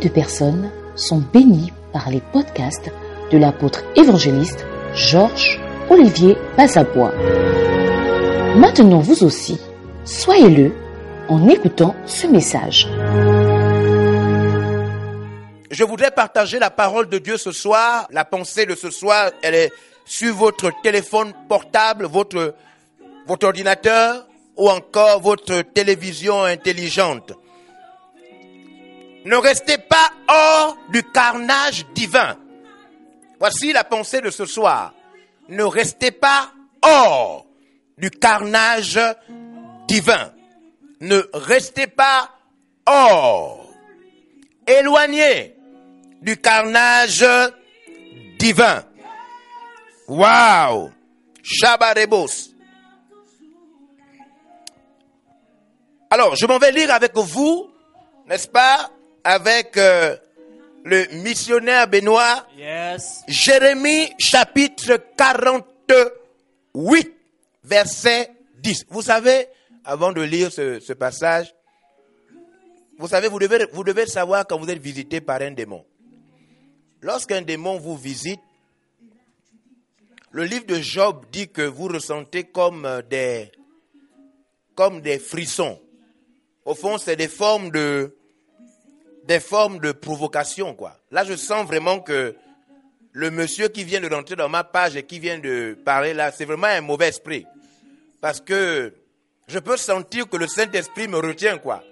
de personnes sont bénies par les podcasts de l'apôtre évangéliste Georges Olivier Bazabois. Maintenant vous aussi, soyez-le en écoutant ce message. Je voudrais partager la parole de Dieu ce soir. La pensée de ce soir, elle est sur votre téléphone portable, votre, votre ordinateur ou encore votre télévision intelligente. Ne restez pas hors du carnage divin. Voici la pensée de ce soir. Ne restez pas hors du carnage divin. Ne restez pas hors. Éloignez du carnage divin. Wow! Shabarebos. Alors, je m'en vais lire avec vous, n'est-ce pas, avec euh, le missionnaire Benoît, Yes. Jérémie chapitre 48, verset 10. Vous savez, avant de lire ce, ce passage, vous savez, vous devez, vous devez savoir quand vous êtes visité par un démon. Lorsqu'un démon vous visite, le livre de Job dit que vous ressentez comme euh, des, comme des frissons. Au fond, c'est des formes de, des formes de provocation, quoi. Là, je sens vraiment que le monsieur qui vient de rentrer dans ma page et qui vient de parler là, c'est vraiment un mauvais esprit. Parce que je peux sentir que le Saint-Esprit me retient, quoi.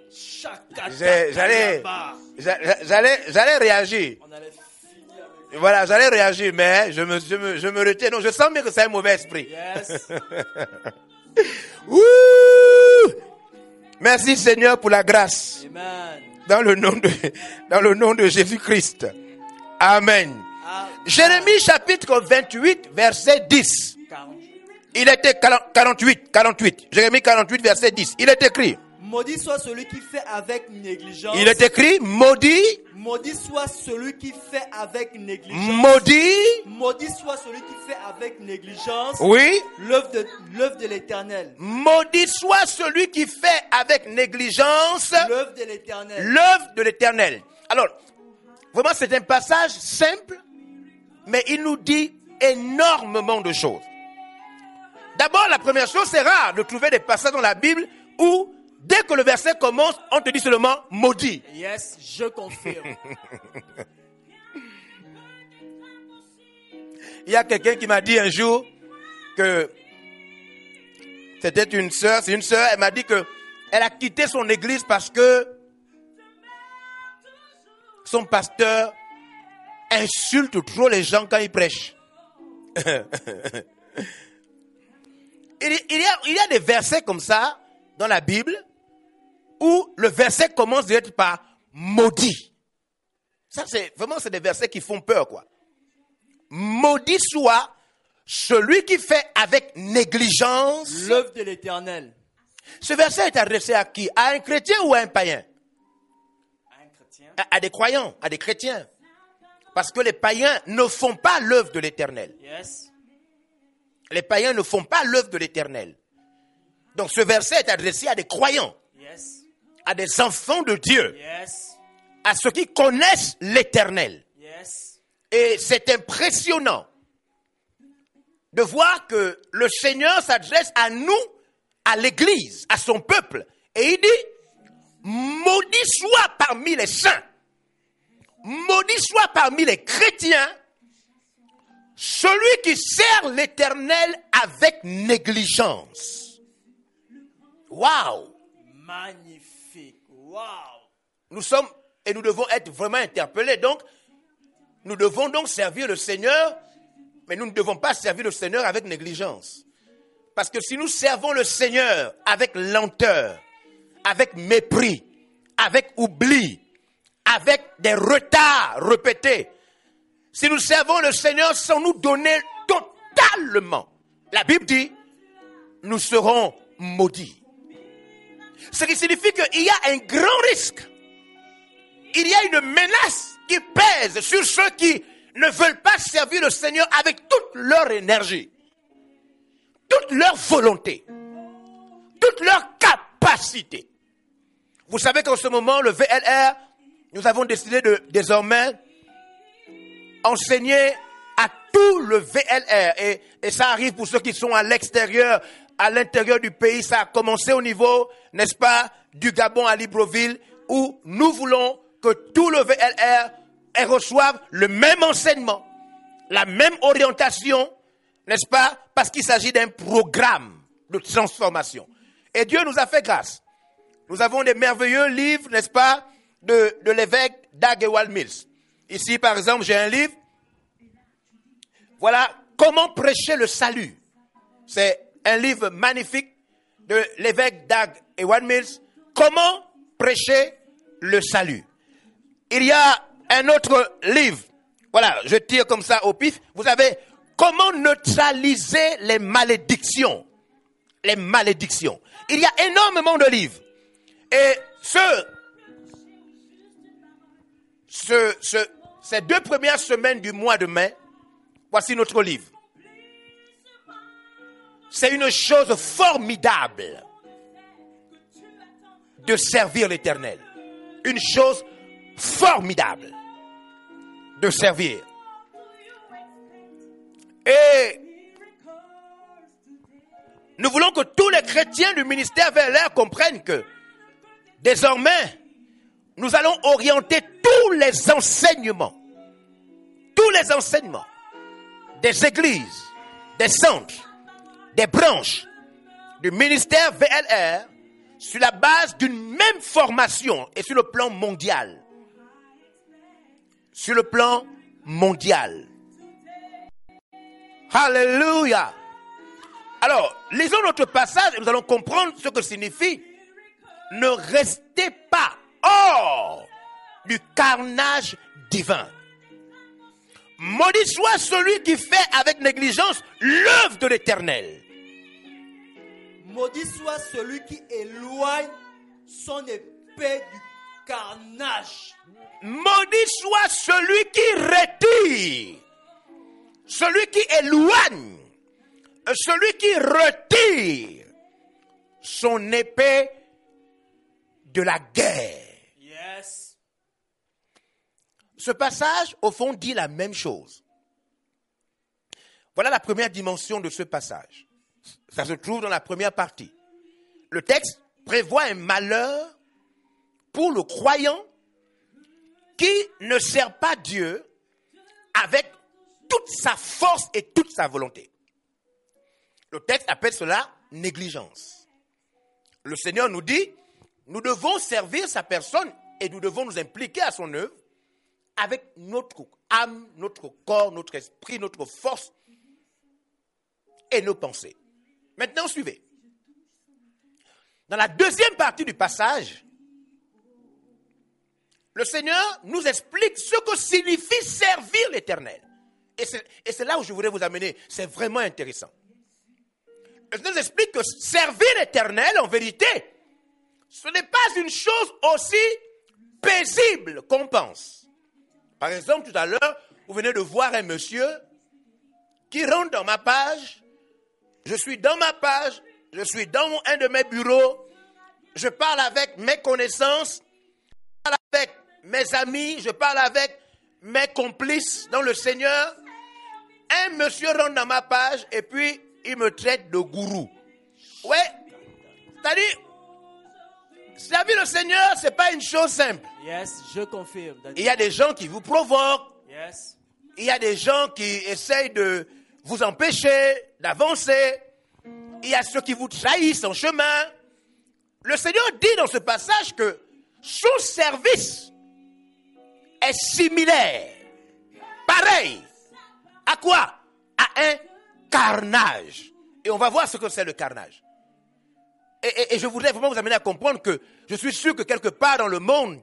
J'allais, j'a- j'allais, j'allais réagir. Voilà, j'allais réagir, mais je me, je me, je me retiens. Donc, je sens bien que c'est un mauvais esprit. Yes. Ouh! Merci Seigneur pour la grâce. Amen. Dans le nom de, dans le nom de Jésus-Christ. Amen. Jérémie chapitre 28, verset 10. 48. Il était 48, 48. Jérémie 48, verset 10. Il est écrit. Maudit soit celui qui fait avec négligence. Il est écrit, maudit, Maudit soit celui qui fait avec négligence. maudit, Maudit soit celui qui fait avec négligence oui, l'œuvre de, l'œuvre de l'éternel. maudit soit celui qui fait avec négligence L'œuvre de l'éternel. l'œuvre de l'éternel. Alors, vraiment, c'est un passage simple, mais il nous dit énormément de choses. D'abord, la première chose, c'est rare de trouver des passages dans la Bible où, dès que le verset commence, on te dit seulement maudit. Yes, je confirme. Il y a quelqu'un qui m'a dit un jour que c'était une sœur, c'est une sœur, elle m'a dit que elle a quitté son église parce que son pasteur insulte trop les gens quand il prêche. il, y- il y a, il y a des versets comme ça dans la Bible où le verset commence direct par maudit. Ça, c'est vraiment c'est des versets qui font peur, quoi. Maudit soit celui qui fait avec négligence. l'œuvre de l'éternel. Ce verset est adressé à qui? À un chrétien ou à un païen? Un chrétien. à, à des croyants, à des chrétiens. Parce que les païens ne font pas l'œuvre de l'éternel. Yes. Les païens ne font pas l'œuvre de l'éternel. Donc ce verset est adressé à des croyants. À des enfants de Dieu, Yes. à ceux qui connaissent l'éternel. Yes. Et c'est impressionnant de voir que le Seigneur s'adresse à nous, à l'Église, à son peuple. Et il dit, maudit soit parmi les saints, maudit soit parmi les chrétiens, celui qui sert l'Éternel avec négligence. Waouh! Magnifique. Nous sommes et nous devons être vraiment interpellés. Donc, nous devons donc servir le Seigneur, mais nous ne devons pas servir le Seigneur avec négligence. Parce que si nous servons le Seigneur avec lenteur, avec mépris, avec oubli, avec des retards répétés, si nous servons le Seigneur sans nous donner totalement, la Bible dit, nous serons maudits. Ce qui signifie qu'il y a un grand risque. Il y a une menace qui pèse sur ceux qui ne veulent pas servir le Seigneur avec toute leur énergie, toute leur volonté, toute leur capacité. Vous savez qu'en ce moment, le VLR nous avons décidé de désormais enseigner à tout le VLR. Et, et ça arrive pour ceux qui sont à l'extérieur, à l'intérieur du pays. Ça a commencé au niveau, n'est-ce pas, du Gabon à Libreville, où nous voulons que tout le VLR reçoive le même enseignement, la même orientation, n'est-ce pas, parce qu'il s'agit d'un programme de transformation. Et Dieu nous a fait grâce. Nous avons des merveilleux livres, n'est-ce pas, de, de l'évêque Dag Ewald Mills. Ici, par exemple, j'ai un livre. Voilà, comment prêcher le salut. C'est un livre magnifique de l'évêque Dag Ewald Mills. Comment prêcher le salut. Il y a un autre livre. Voilà, je tire comme ça au pif. Vous savez, comment neutraliser les malédictions. Les malédictions. Il y a énormément de livres. Et ce, ce, ce, ces deux premières semaines du mois de mai, voici notre livre. C'est une chose formidable de servir l'Éternel. Une chose formidable de servir. Et nous voulons que tous les chrétiens du ministère vers l'air comprennent que désormais, nous allons orienter tous les enseignements, tous les enseignements des églises, des centres, des branches du ministère VLR sur la base d'une même formation et sur le plan mondial. Sur le plan mondial. Alléluia. Alors, lisons notre passage et nous allons comprendre ce que signifie ne restez pas hors du carnage divin. Maudit soit celui qui fait avec négligence l'œuvre de l'éternel. Maudit soit celui qui éloigne son épée du carnage. Maudit soit celui qui retire, celui qui éloigne, celui qui retire son épée de la guerre. Yes. Ce passage, au fond, dit la même chose. Voilà la première dimension de ce passage. Ça se trouve dans la première partie. Le texte prévoit un malheur pour le croyant qui ne sert pas Dieu avec toute sa force et toute sa volonté. Le texte appelle cela négligence. Le Seigneur nous dit, nous devons servir sa personne et nous devons nous impliquer à son œuvre avec notre âme, notre corps, notre esprit, notre force et nos pensées. Maintenant, suivez. Dans la deuxième partie du passage, le Seigneur nous explique ce que signifie servir l'Éternel. Et c'est là où je voudrais vous amener. C'est vraiment intéressant. Le Seigneur nous explique que servir l'Éternel, en vérité, ce n'est pas une chose aussi paisible qu'on pense. Par exemple, tout à l'heure, vous venez de voir un monsieur qui rentre dans ma page. Je suis dans ma page, je suis dans un de mes bureaux, je parle avec mes connaissances, je parle avec mes amis, je parle avec mes complices dans le Seigneur. Un monsieur rentre dans ma page et puis il me traite de gourou. Ouais, c'est-à-dire, servir le Seigneur, c'est pas une chose simple. Yes, je confirme. Il y a des gens qui vous provoquent, Yes. il y a des gens qui essayent de vous empêcher d'avancer, il y a ceux qui vous trahissent en chemin. Le Seigneur dit dans ce passage que son service est similaire, pareil, à quoi? À un carnage. Et on va voir ce que c'est le carnage. Et, je voudrais vraiment vous amener à comprendre que je suis sûr que quelque part dans le monde,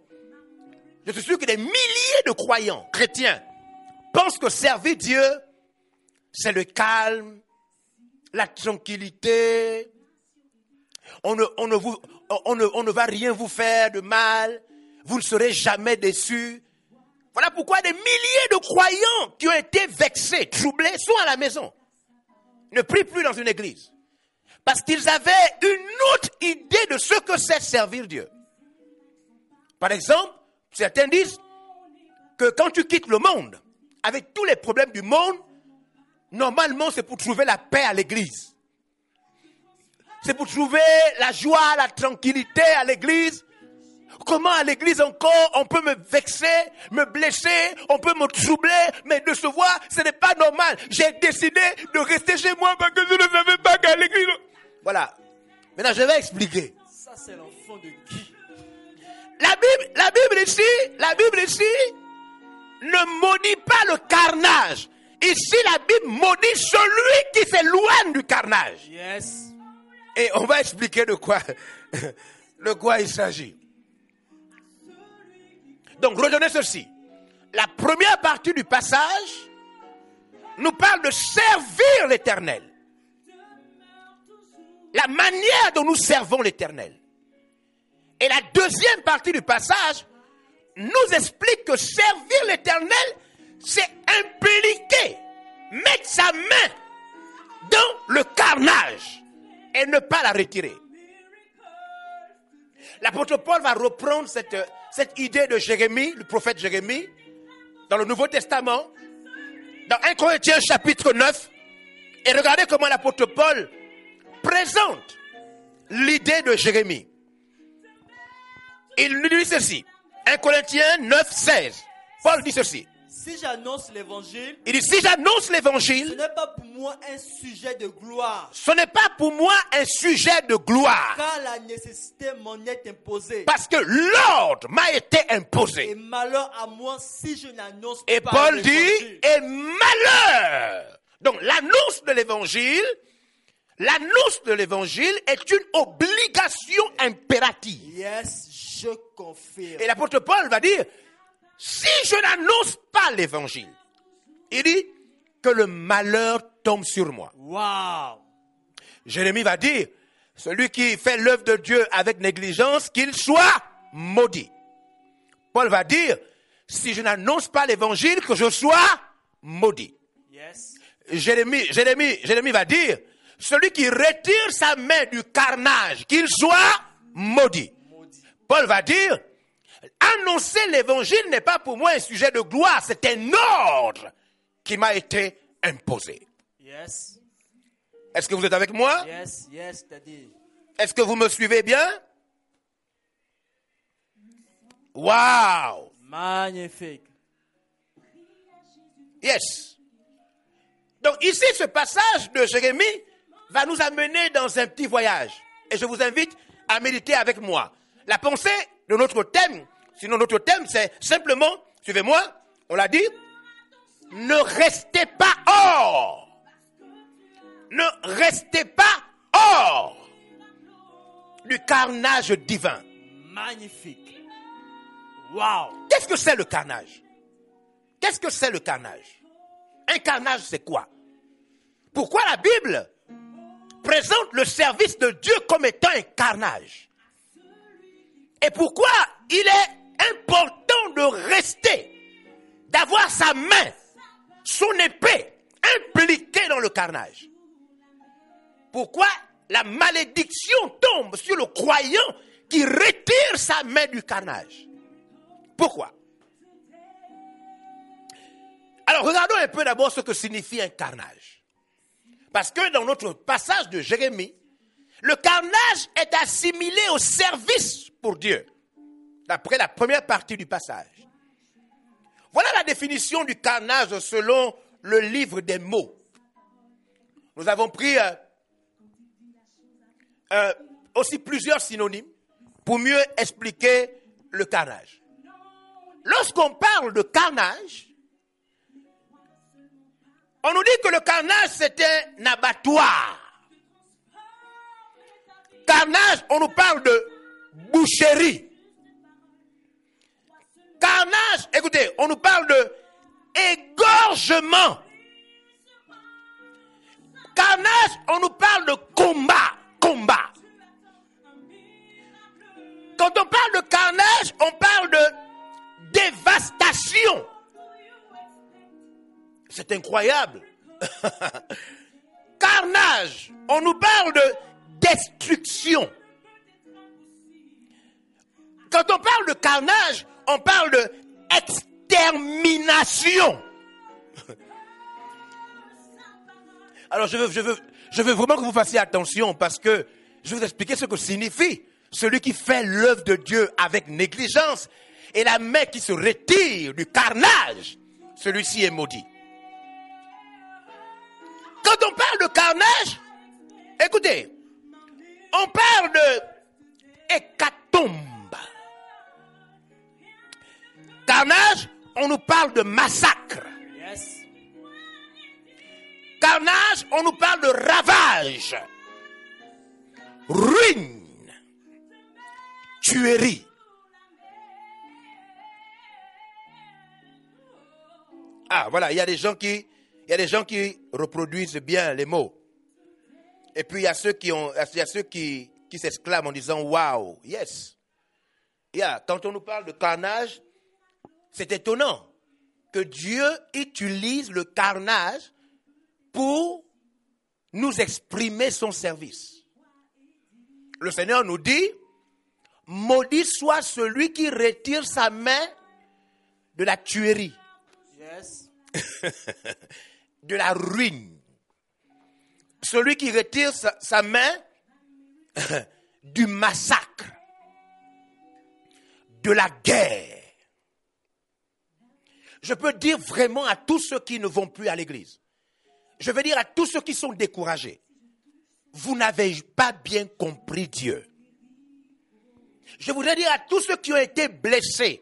je suis sûr que des milliers de croyants chrétiens pensent que servir Dieu, c'est le calme, la tranquillité. On ne, on, ne vous, on, ne, va rien vous faire de mal. Vous ne serez jamais déçus. Voilà pourquoi des milliers de croyants qui ont été vexés, troublés, sont à la maison. Ne prient plus dans une église. Parce qu'ils avaient une autre idée de ce que c'est servir Dieu. Par exemple, Certains disent que quand tu quittes le monde, avec tous les problèmes du monde, normalement c'est pour trouver la paix à l'église. C'est pour trouver la joie, la tranquillité à l'église. Comment à l'église encore on peut me vexer, me blesser, on peut me troubler, mais de se voir, ce n'est pas normal. J'ai décidé de rester chez moi parce que je ne savais pas qu'à l'église. Voilà. Maintenant, je vais expliquer. Ça, c'est l'enfant de Guy. La Bible, la Bible ici, la Bible ici ne maudit pas le carnage. Ici, la Bible maudit celui qui s'éloigne du carnage. Yes. Et on va expliquer de quoi, de quoi il s'agit. Donc, retenez ceci. La première partie du passage nous parle de servir l'éternel. La manière dont nous servons l'éternel. Et la deuxième partie du passage nous explique que servir l'éternel, c'est impliquer, mettre sa main dans le carnage et ne pas la retirer. L'apôtre Paul va reprendre cette, idée de Jérémie, le prophète Jérémie, dans le Nouveau Testament, dans 1 Corinthiens chapitre 9, et regardez comment l'apôtre Paul présente l'idée de Jérémie. Il nous dit ceci, 1 Corinthiens 9, 16. Paul dit ceci. Si j'annonce l'évangile, Il dit, si j'annonce ce l'évangile, n'est pas pour moi un sujet de gloire, ce n'est pas pour moi un sujet de gloire, car la nécessité m'en est imposée. parce que l'ordre m'a été Et imposé. malheur à moi si je n'annonce Et pas Paul dit, et malheur. Donc l'annonce de l'évangile, l'annonce de l'évangile est une obligation impérative. Yes, je confirme. Et l'apôtre Paul va dire, si je n'annonce pas l'évangile, il dit que le malheur tombe sur moi. Wow. Jérémie va dire, celui qui fait l'œuvre de Dieu avec négligence, qu'il soit maudit. Paul va dire, si je n'annonce pas l'évangile, que je sois maudit. Yes. Jérémie, Jérémie, Jérémie va dire, celui qui retire sa main du carnage, qu'il soit maudit. Maudit. Paul va dire, annoncer l'évangile n'est pas pour moi un sujet de gloire, c'est un ordre qui m'a été imposé. Yes. Est-ce que vous êtes avec moi? Yes, yes. Est-ce que vous me suivez bien? Wow Magnifique. Yes. Donc ici, ce passage de Jérémie va nous amener dans un petit voyage. Et je vous invite à méditer avec moi. La pensée de notre thème, sinon notre thème, c'est simplement, suivez-moi, on l'a dit, ne restez pas hors. Ne restez pas hors du carnage divin. Magnifique. Wow. Qu'est-ce que c'est le carnage? Qu'est-ce que c'est le carnage? Un carnage, c'est quoi? Pourquoi la Bible présente le service de Dieu comme étant un carnage? Et pourquoi il est important de rester, d'avoir sa main, son épée impliquée dans le carnage. Pourquoi la malédiction tombe sur le croyant qui retire sa main du carnage? Pourquoi? Alors regardons un peu d'abord ce que signifie un carnage. Parce que dans notre passage de Jérémie, le carnage est assimilé au service pour Dieu, d'après la première partie du passage. Voilà la définition du carnage selon le livre des mots. Nous avons pris euh, euh, aussi plusieurs synonymes pour mieux expliquer le carnage. Lorsqu'on parle de carnage, on nous dit que le carnage c'est un abattoir. Carnage, on nous parle de boucherie. Carnage, écoutez, on nous parle de égorgement. Carnage, on nous parle de combat, combat. Quand on parle de carnage, on parle de dévastation. C'est incroyable. Carnage, on nous parle de destruction. Quand on parle de carnage, on parle de extermination. Alors je veux, vraiment que vous fassiez attention parce que je vais vous expliquer ce que signifie celui qui fait l'œuvre de Dieu avec négligence et la main qui se retire du carnage. Celui-ci est maudit. Quand on parle de carnage, écoutez, on parle de hécatombe. Carnage, on nous parle de massacre. Yes. Carnage, on nous parle de ravage, ruine, tuerie. Ah, voilà, il y a des gens qui, il y a des gens qui reproduisent bien les mots. Et puis il y a ceux qui ont, il y a ceux qui, qui s'exclament en disant wow, yes. Yeah, quand on nous parle de carnage, c'est étonnant que Dieu utilise le carnage pour nous exprimer son service. Le Seigneur nous dit, maudit soit celui qui retire sa main de la tuerie, Yes. de la ruine. Celui qui retire sa, sa main du massacre, de la guerre. Je peux dire vraiment à tous ceux qui ne vont plus à l'église, je veux dire à tous ceux qui sont découragés, vous n'avez pas bien compris Dieu. Je voudrais dire à tous ceux qui ont été blessés,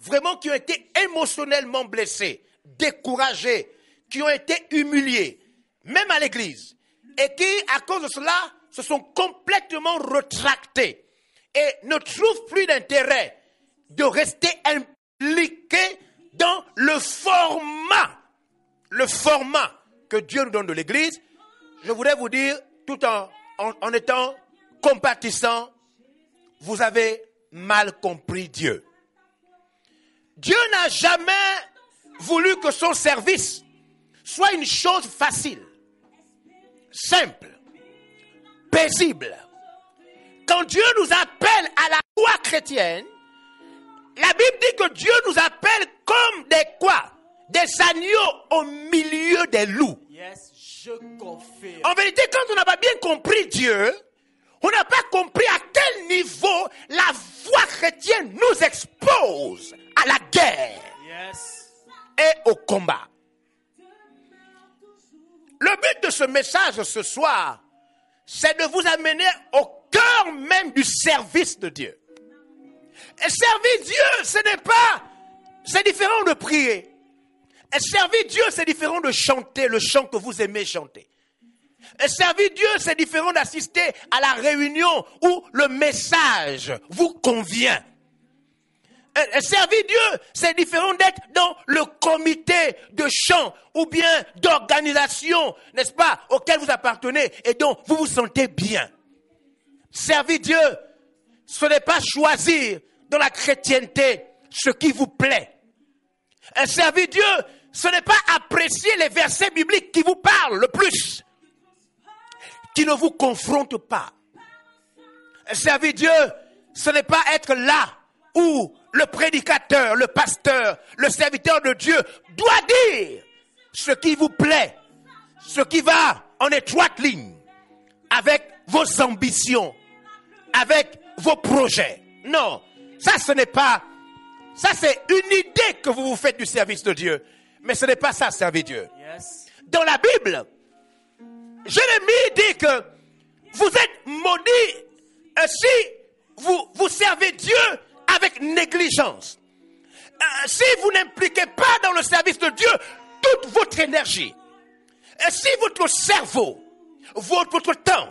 vraiment qui ont été émotionnellement blessés, découragés, qui ont été humiliés, même à l'église, et qui, à cause de cela, se sont complètement retractés et ne trouvent plus d'intérêt de rester impliqués dans le format, le format que Dieu nous donne de l'église. Je voudrais vous dire, tout en, en, étant compatissant, vous avez mal compris Dieu. Dieu n'a jamais voulu que son service soit une chose facile, simple, paisible. Quand Dieu nous appelle à la foi chrétienne, la Bible dit que Dieu nous appelle comme des quoi? Des agneaux au milieu des loups. Yes, je confirme. En vérité, quand on n'a pas bien compris Dieu, on n'a pas compris à quel niveau la foi chrétienne nous expose à la guerre Yes. et au combat. Le but de ce message ce soir, c'est de vous amener au cœur même du service de Dieu. Et servir Dieu, ce n'est pas, c'est différent de prier. Et servir Dieu, c'est différent de chanter le chant que vous aimez chanter. Et servir Dieu, c'est différent d'assister à la réunion où le message vous convient. Et- servir Dieu, c'est différent d'être dans le comité de chant ou bien d'organisation, n'est-ce pas, auquel vous appartenez et dont vous vous sentez bien. Servir Dieu, ce n'est pas choisir dans la chrétienté ce qui vous plaît. Servir Dieu, ce n'est pas apprécier les versets bibliques qui vous parlent le plus, qui ne vous confrontent pas. Servir Dieu, ce n'est pas être là où le prédicateur, le pasteur, le serviteur de Dieu doit dire ce qui vous plaît, ce qui va en étroite ligne avec vos ambitions, avec vos projets. Non, ça ce n'est pas, ça c'est une idée que vous vous faites du service de Dieu, mais ce n'est pas ça servir Dieu. Dans la Bible, Jérémie dit que vous êtes maudits euh, si vous, vous servez Dieu avec négligence. Euh, si vous n'impliquez pas dans le service de Dieu toute votre énergie, et si votre cerveau, votre, votre temps,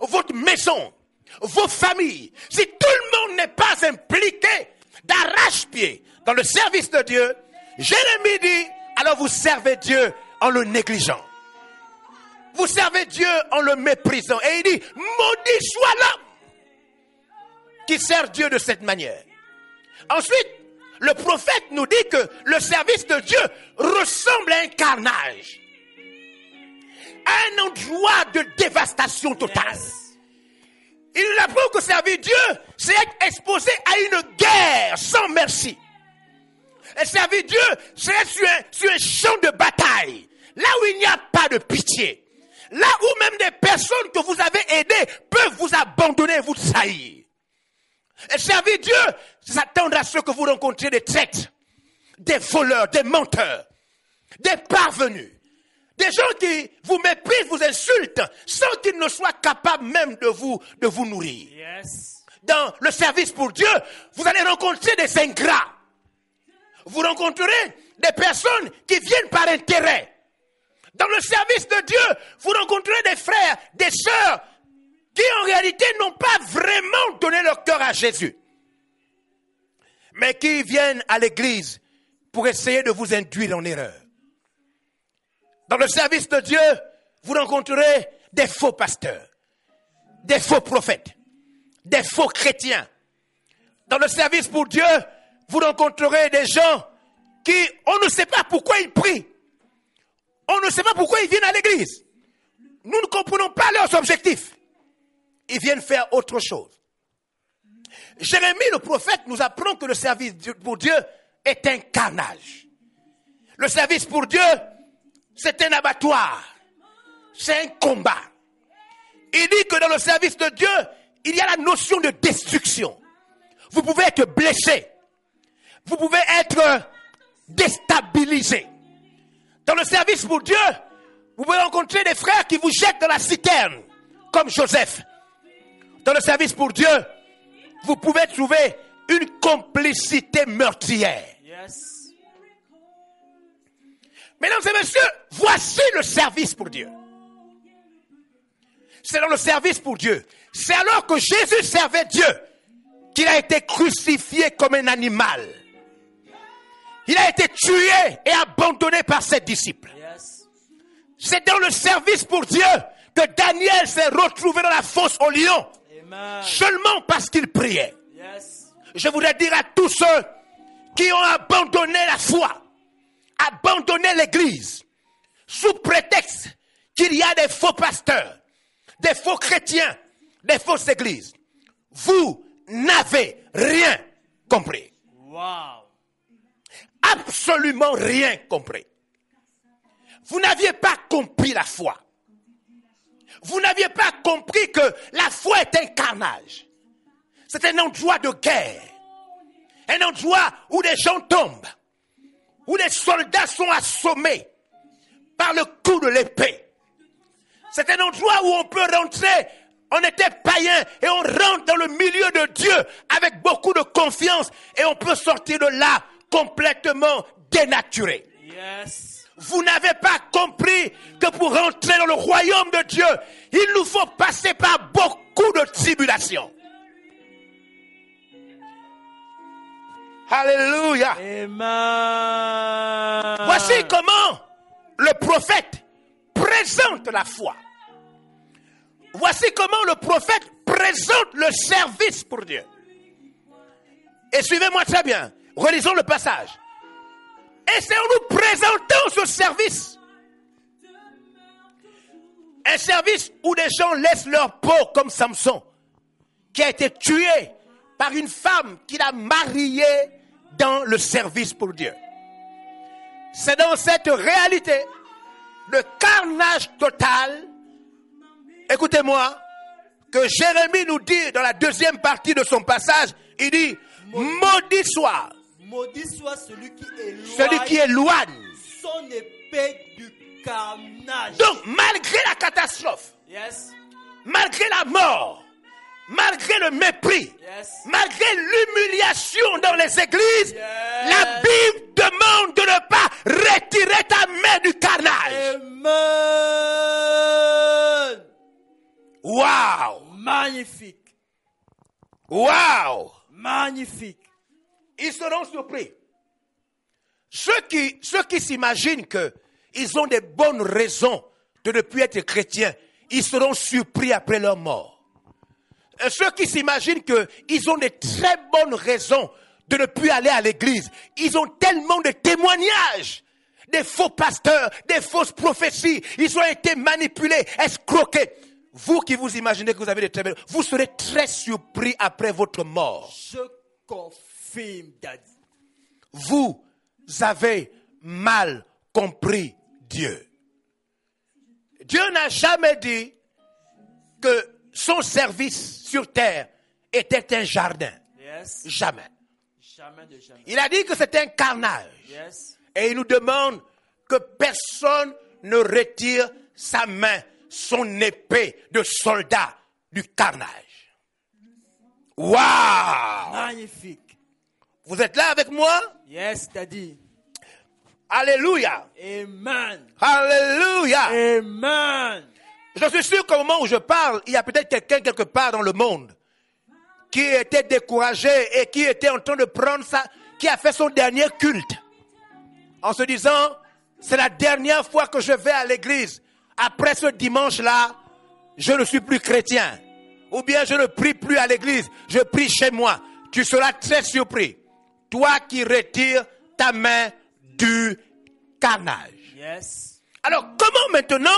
votre maison, vos familles, si tout le monde n'est pas impliqué d'arrache-pied dans le service de Dieu, Jérémie dit, alors vous servez Dieu en le négligeant. Vous servez Dieu en le méprisant. Et il dit, maudit soit l'homme qui sert Dieu de cette manière. Ensuite, le prophète nous dit que le service de Dieu ressemble à un carnage. Un endroit de dévastation totale. Il nous apprend que servir Dieu, c'est être exposé à une guerre sans merci. Et servir Dieu, c'est être sur un, champ de bataille, là où il n'y a pas de pitié. Là où même des personnes que vous avez aidées peuvent vous abandonner et vous trahir. Et servir Dieu, c'est s'attendre à ce que vous rencontrez des traîtres, des voleurs, des menteurs, des parvenus, des gens qui vous méprisent, vous insultent, sans qu'ils ne soient capables même de vous, de vous nourrir. Yes. Dans le service pour Dieu, vous allez rencontrer des ingrats. Vous rencontrerez des personnes qui viennent par intérêt. Dans le service de Dieu, vous rencontrerez des frères, des sœurs qui en réalité n'ont pas vraiment donné leur cœur à Jésus, mais qui viennent à l'église pour essayer de vous induire en erreur. Dans le service de Dieu, vous rencontrerez des faux pasteurs, des faux prophètes, des faux chrétiens. Dans le service pour Dieu, vous rencontrerez des gens qui, on ne sait pas pourquoi ils prient. On ne sait pas pourquoi ils viennent à l'église. Nous ne comprenons pas leurs objectifs. Ils viennent faire autre chose. Jérémie, le prophète, nous apprend que le service pour Dieu est un carnage. Le service pour Dieu, c'est un abattoir. C'est un combat. Il dit que dans le service de Dieu, il y a la notion de destruction. Vous pouvez être blessé. Vous pouvez être déstabilisé. Dans le service pour Dieu, vous pouvez rencontrer des frères qui vous jettent dans la citerne, comme Joseph. Dans le service pour Dieu, vous pouvez trouver une complicité meurtrière. Mesdames et messieurs, voici le service pour Dieu. C'est dans le service pour Dieu. C'est alors que Jésus servait Dieu qu'il a été crucifié comme un animal. Il a été tué et abandonné par ses disciples. C'est dans le service pour Dieu que Daniel s'est retrouvé dans la fosse au lion seulement parce qu'il priait. Je voudrais dire à tous ceux qui ont abandonné la foi, abandonné l'église, sous prétexte qu'il y a des faux pasteurs, des faux chrétiens, des fausses églises, vous n'avez rien compris. Wow. Absolument rien compris. Vous n'aviez pas compris la foi. Vous n'aviez pas compris que la foi est un carnage. C'est un endroit de guerre. Un endroit où des gens tombent. Où les soldats sont assommés par le coup de l'épée. C'est un endroit où on peut rentrer. On était païen et on rentre dans le milieu de Dieu avec beaucoup de confiance et on peut sortir de là complètement dénaturé. Yes. Vous n'avez pas compris que pour rentrer dans le royaume de Dieu, il nous faut passer par beaucoup de tribulations. Alléluia. Amen. Voici comment le prophète présente la foi. Voici comment le prophète présente le service pour Dieu. Et suivez-moi très bien. Relisons le passage. Et c'est en nous présentant ce service. Un service où des gens laissent leur peau comme Samson, qui a été tué par une femme qu'il a mariée dans le service pour Dieu. C'est dans cette réalité de carnage total, écoutez-moi, que Jérémie nous dit dans la deuxième partie de son passage, il dit, maudit soit Maudit soit celui qui éloigne celui qui éloigne. son épée du carnage. Donc, malgré la catastrophe, Yes. malgré la mort, malgré le mépris, Yes. malgré l'humiliation dans les églises, Yes. la Bible demande de ne pas retirer ta main du carnage. Amen. Waouh! Magnifique. Waouh! Magnifique. Ils seront surpris. Ceux qui, ceux qui s'imaginent que ils ont des bonnes raisons de ne plus être chrétiens, ils seront surpris après leur mort. Et ceux qui s'imaginent qu'ils ont des très bonnes raisons de ne plus aller à l'église, ils ont tellement de témoignages des faux pasteurs, des fausses prophéties, ils ont été manipulés, escroqués. vous qui vous imaginez que vous avez des très belles, vous serez très surpris après votre mort. Je confirme, Daddy. Vous avez mal compris Dieu. Dieu n'a jamais dit que son service sur terre était un jardin. Yes. Jamais. Jamais de jamais. Il a dit que c'était un carnage. Yes. Et il nous demande que personne ne retire sa main, son épée de soldat du carnage. Waouh Magnifique. Vous êtes là avec moi? Yes, Daddy. Alléluia Amen. Alléluia Amen. Je suis sûr qu'au moment où je parle, il y a peut-être quelqu'un quelque part dans le monde qui était découragé et qui était en train de prendre ça, qui a fait son dernier culte en se disant, c'est la dernière fois que je vais à l'église. Après ce dimanche-là, je ne suis plus chrétien. Ou bien je ne prie plus à l'église, je prie chez moi. Tu seras très surpris. Toi qui retires ta main du carnage. Yes. Alors, comment maintenant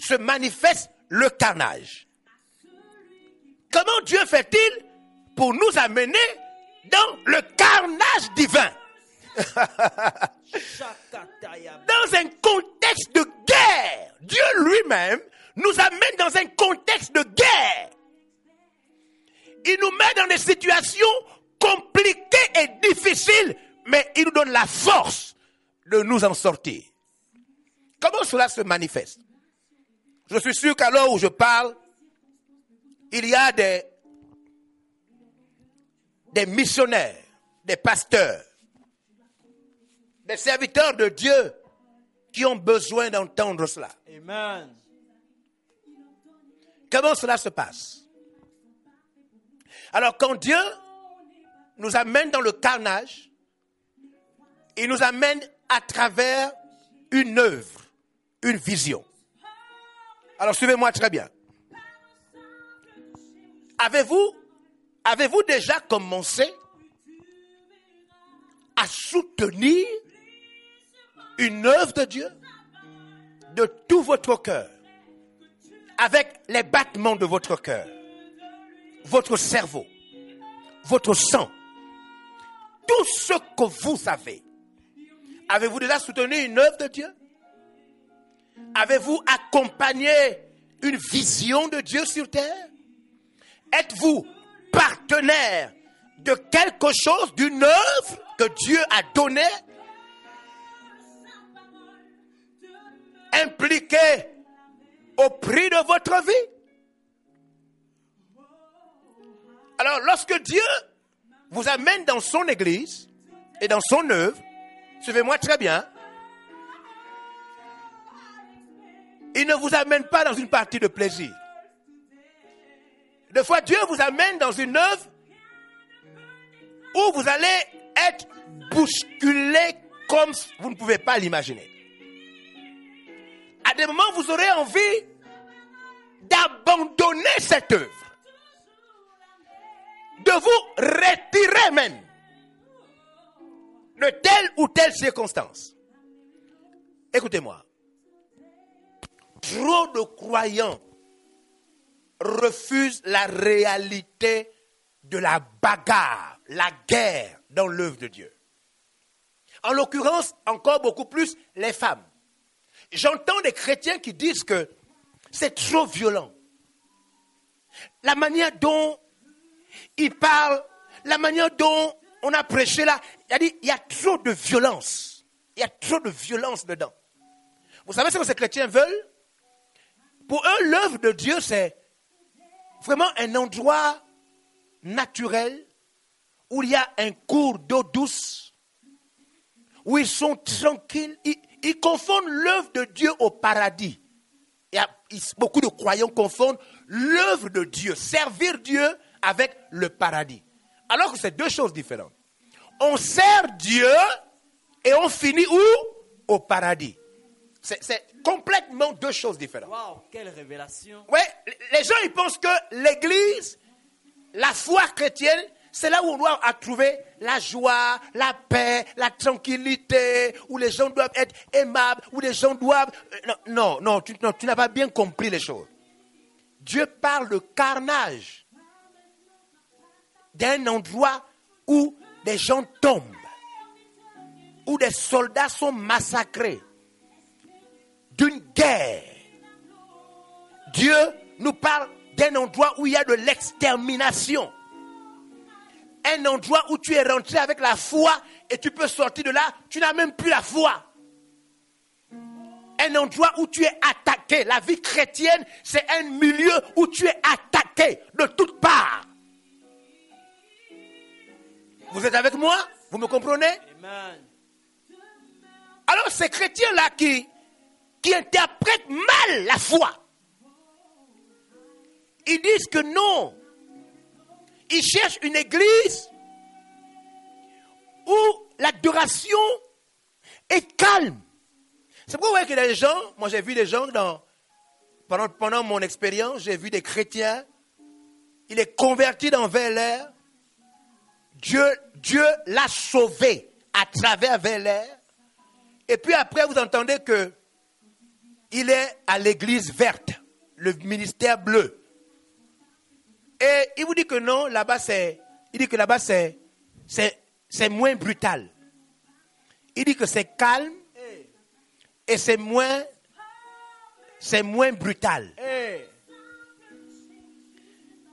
se manifeste le carnage Comment Dieu fait-il pour nous amener dans le carnage divin? Dans un contexte de guerre. Dieu lui-même nous amène dans un contexte de guerre. Il nous met dans des situations compliquées et difficiles, mais il nous donne la force de nous en sortir. Comment cela se manifeste? Je suis sûr qu'à l'heure où je parle, il y a des, des missionnaires, des pasteurs, des serviteurs de Dieu qui ont besoin d'entendre cela. Amen. Comment cela se passe? Alors quand Dieu nous amène dans le carnage, il nous amène à travers une œuvre, une vision. Alors suivez-moi très bien. Avez-vous déjà commencé à soutenir une œuvre de Dieu de tout votre cœur, avec les battements de votre cœur, votre cerveau, votre sang, tout ce que vous avez? Avez-vous déjà soutenu une œuvre de Dieu? Avez-vous accompagné une vision de Dieu sur terre? Êtes-vous partenaire de quelque chose, d'une œuvre que Dieu a donnée? Impliqué au prix de votre vie? Alors, lorsque Dieu vous amène dans son église et dans son œuvre, suivez-moi très bien, il ne vous amène pas dans une partie de plaisir. Des fois, Dieu vous amène dans une œuvre où vous allez être bousculé comme vous ne pouvez pas l'imaginer. À des moments, vous aurez envie d'abandonner cette œuvre de vous retirer même de telle ou telle circonstance. Écoutez-moi. Trop de croyants refusent la réalité de la bagarre, la guerre dans l'œuvre de Dieu. En l'occurrence, encore beaucoup plus les femmes. J'entends des chrétiens qui disent que c'est trop violent. La manière dont il parle, la manière dont on a prêché là, il y a trop de violence. Il y a trop de violence dedans. Vous savez ce que ces chrétiens veulent? Pour eux, l'œuvre de Dieu, c'est vraiment un endroit naturel où il y a un cours d'eau douce, où ils sont tranquilles. Ils, confondent l'œuvre de Dieu au paradis. Il y a, beaucoup de croyants confondent l'œuvre de Dieu, servir Dieu avec le paradis. Alors que c'est deux choses différentes. On sert Dieu et on finit où? Au paradis. C'est complètement deux choses différentes. Quelle révélation. Ouais, les gens ils pensent que l'église, la foi chrétienne, c'est là où on doit trouver la joie, la paix, la tranquillité, où les gens doivent être aimables, où les gens doivent... euh, Non, non, non, tu, non, tu n'as pas bien compris les choses. Dieu parle de carnage, d'un endroit où des gens tombent, où des soldats sont massacrés, d'une guerre. Dieu nous parle d'un endroit où il y a de l'extermination. Un endroit où tu es rentré avec la foi et tu peux sortir de là, tu n'as même plus la foi. Un endroit où tu es attaqué. La vie chrétienne, c'est un milieu où tu es attaqué de toutes parts. Vous êtes avec moi? Vous me comprenez? Amen. Alors ces chrétiens-là qui, qui interprètent mal la foi, ils disent que non. Ils cherchent une église où l'adoration est calme. C'est pourquoi vous voyez que les gens, moi j'ai vu des gens dans, pendant, pendant mon expérience, j'ai vu des chrétiens, il est converti dans Vélaire. Dieu, Dieu l'a sauvé à travers Vélaire. Et puis après, vous entendez que il est à l'église verte, le ministère bleu. Et il vous dit que non, là-bas c'est, il dit que là-bas c'est, c'est, c'est moins brutal. Il dit que c'est calme et c'est moins, c'est moins brutal.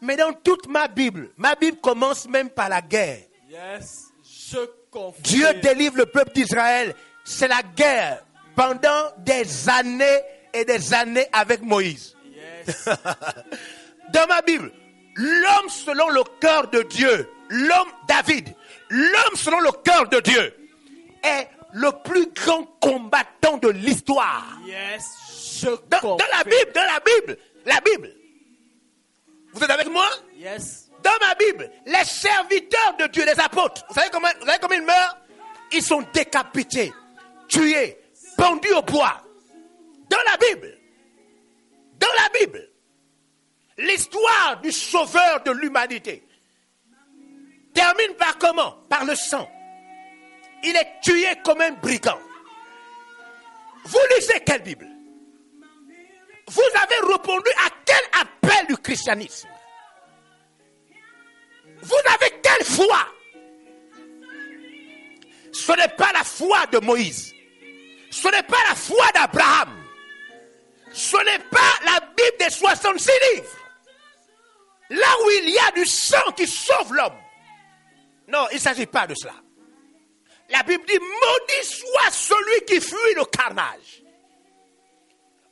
Mais dans toute ma Bible, ma Bible commence même par la guerre. Yes, je confirme. Dieu délivre le peuple d'Israël. C'est la guerre pendant des années et des années avec Moïse. Yes. Dans ma Bible, l'homme selon le cœur de Dieu, l'homme David, l'homme selon le cœur de Dieu, est le plus grand combattant de l'histoire. Yes, Dans, dans la Bible, dans la Bible, la Bible. Vous êtes avec moi? Yes. Dans ma Bible, les serviteurs de Dieu, les apôtres, vous savez comment, vous savez comment ils meurent? Ils sont décapités, tués, pendus au bois. Dans la Bible, dans la Bible, l'histoire du sauveur de l'humanité termine par comment? Par le sang. Il est tué comme un brigand. Vous lisez quelle Bible? Vous avez répondu à quel appel du christianisme? Vous avez quelle foi? Ce n'est pas la foi de Moïse. Ce n'est pas la foi d'Abraham. Ce n'est pas la Bible des 66 livres. Là où il y a du sang qui sauve l'homme. Non, il ne s'agit pas de cela. La Bible dit, maudit soit celui qui fuit le carnage.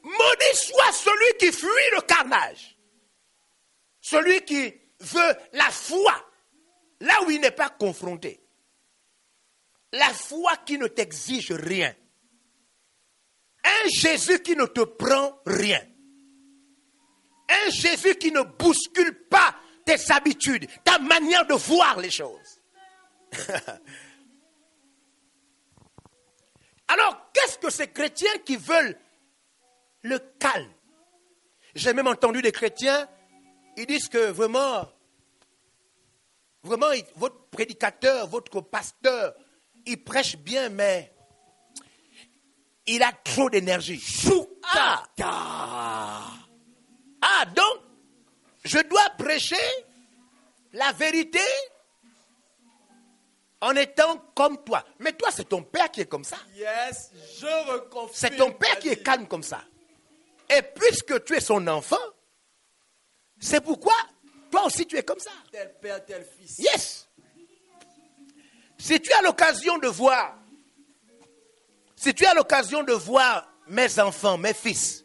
Maudit soit celui qui fuit le carnage. Celui qui veut la foi là où il n'est pas confronté. La foi qui ne t'exige rien. Un Jésus qui ne te prend rien. Un Jésus qui ne bouscule pas tes habitudes, ta manière de voir les choses. Alors, qu'est-ce que ces chrétiens qui veulent le calme? J'ai même entendu des chrétiens, ils disent que vraiment, vraiment, votre prédicateur, votre pasteur, il prêche bien, mais il a trop d'énergie. Ah, ah, donc, je dois prêcher la vérité en étant comme toi. Mais toi, c'est ton père qui est comme ça. Yes, je reconfirme. C'est ton père qui est calme comme ça. Et puisque tu es son enfant, c'est pourquoi toi aussi tu es comme ça. Tel père, tel fils. Yes. Si tu as l'occasion de voir, si tu as l'occasion de voir mes enfants, mes fils,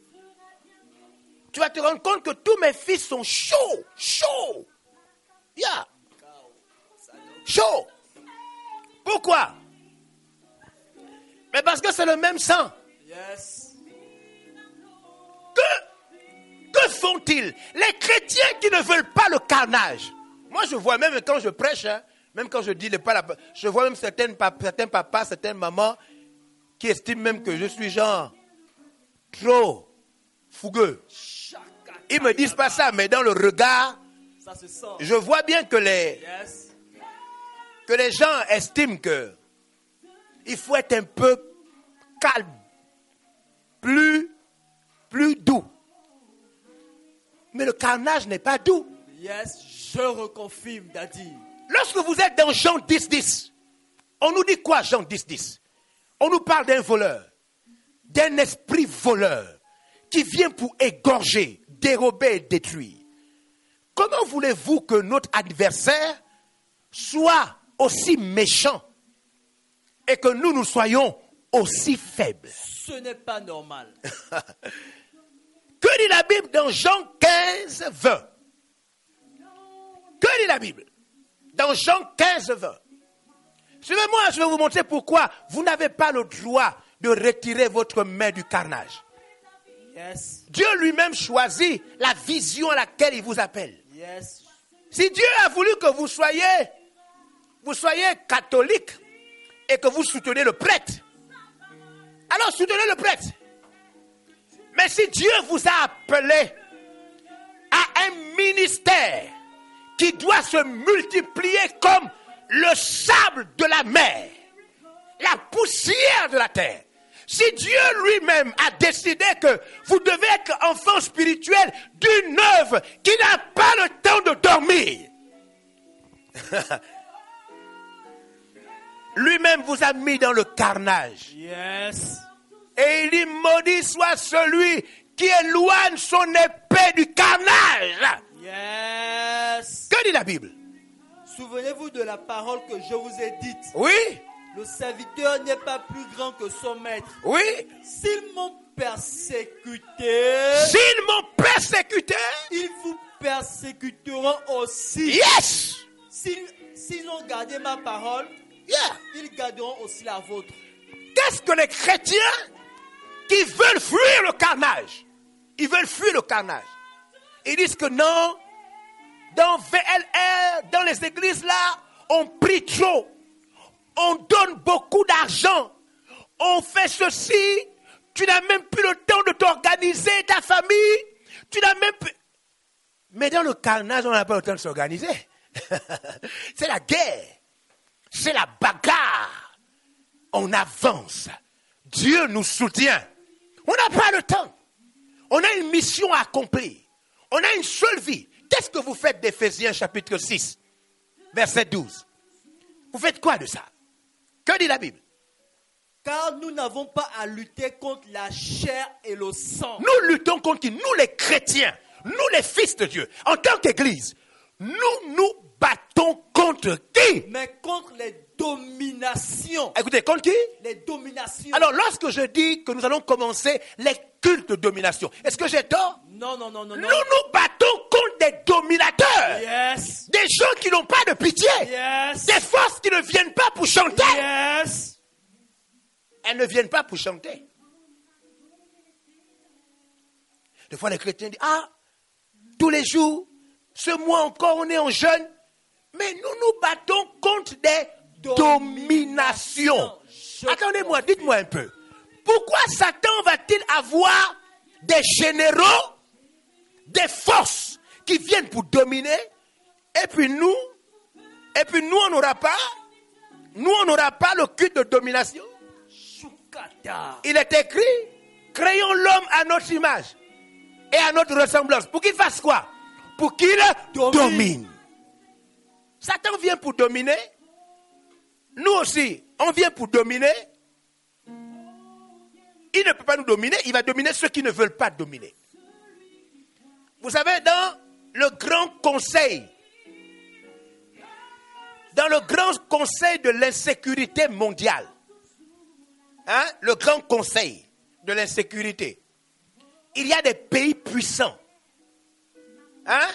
tu vas te rendre compte que tous mes fils sont chauds, chauds. Yeah. Chauds. Pourquoi? Mais parce que c'est le même sang. Yes. Que, que font-ils? Les chrétiens qui ne veulent pas le carnage. Moi, je vois même quand je prêche, hein, même quand je dis le pas, je vois même certaines certains papas, certaines mamans qui estiment même que je suis genre trop fougueux. Ils me disent pas ça, mais dans le regard, je vois bien que les, que les gens estiment que il faut être un peu calme, plus, plus doux. Mais le carnage n'est pas doux. Yes, je reconfirme, Daddy. Lorsque vous êtes dans Jean 10, 10, on nous dit quoi, Jean 10, 10 On nous parle d'un voleur, d'un esprit voleur qui vient pour égorger, dérober et détruire. Comment voulez-vous que notre adversaire soit aussi méchant et que nous, nous soyons aussi faibles? Ce n'est pas normal. Que dit la Bible dans Jean 15, 20 Que dit la Bible dans Jean 15, 20 Suivez-moi, je vais vous montrer pourquoi vous n'avez pas le droit de retirer votre main du carnage. Yes, Dieu lui-même choisit la vision à laquelle il vous appelle. yes. Si Dieu a voulu que vous soyez, vous soyez catholique et que vous soutenez le prêtre, alors soutenez le prêtre. Mais si Dieu vous a appelé à un ministère qui doit se multiplier comme le sable de la mer, la poussière de la terre, si Dieu lui-même a décidé que vous devez être enfant spirituel d'une œuvre qui n'a pas le temps de dormir, lui-même vous a mis dans le carnage. Yes. Et il dit, maudit soit celui qui éloigne son épée du carnage. Yes. Que dit la Bible? Souvenez-vous de la parole que je vous ai dite. Oui, Le serviteur n'est pas plus grand que son maître. oui. S'ils m'ont persécuté, S'ils m'ont persécuté, ils vous persécuteront aussi. yes, S'ils ont gardé ma parole, yeah. ils garderont aussi la vôtre. Qu'est-ce que les chrétiens qui veulent fuir le carnage? Ils veulent fuir le carnage. Ils disent que non, dans VLR, dans les églises là, on prie trop. On donne beaucoup d'argent. On fait ceci. Tu n'as même plus le temps de t'organiser, ta famille. Tu n'as même plus... Mais dans le carnage, on n'a pas le temps de s'organiser. C'est la guerre. C'est la bagarre on avance. Dieu nous soutient. On n'a pas le temps. On a une mission à accomplir. On a une seule vie. Qu'est-ce que vous faites d'Éphésiens chapitre 6, verset 12 Vous faites quoi de ça? Que dit la Bible? Car nous n'avons pas à lutter contre la chair et le sang. Nous luttons contre qui? Nous les chrétiens, nous les fils de Dieu, en tant qu'Église, nous nous battons contre qui? Mais contre les dominations. Écoutez, contre qui? Les dominations. Alors lorsque je dis que nous allons commencer les cultes de domination, est-ce que j'ai tort? Non, non, non, non, Nous non. nous battons contre des dominateurs. Yes. Des gens qui n'ont pas de pitié. Yes. Des forces qui ne viennent pas pour chanter. Yes. Elles ne viennent pas pour chanter. Des fois, les chrétiens disent, ah, tous les jours, ce mois encore, on est en jeûne. Mais nous nous battons contre des dominations. Attendez-moi, dites-moi un peu. Pourquoi Satan va-t-il avoir des généraux, des forces qui viennent pour dominer, et puis nous, et puis nous, on n'aura pas, nous, on n'aura pas le culte de domination? Il est écrit, créons l'homme à notre image et à notre ressemblance. Pour qu'il fasse quoi? Pour qu'il domine. Domine. Satan vient pour dominer. Nous aussi, on vient pour dominer. Il ne peut pas nous dominer, il va dominer ceux qui ne veulent pas dominer. Vous savez, dans le grand conseil, dans le grand conseil de l'insécurité mondiale, hein, le grand conseil de l'insécurité, il y a des pays puissants. Hein?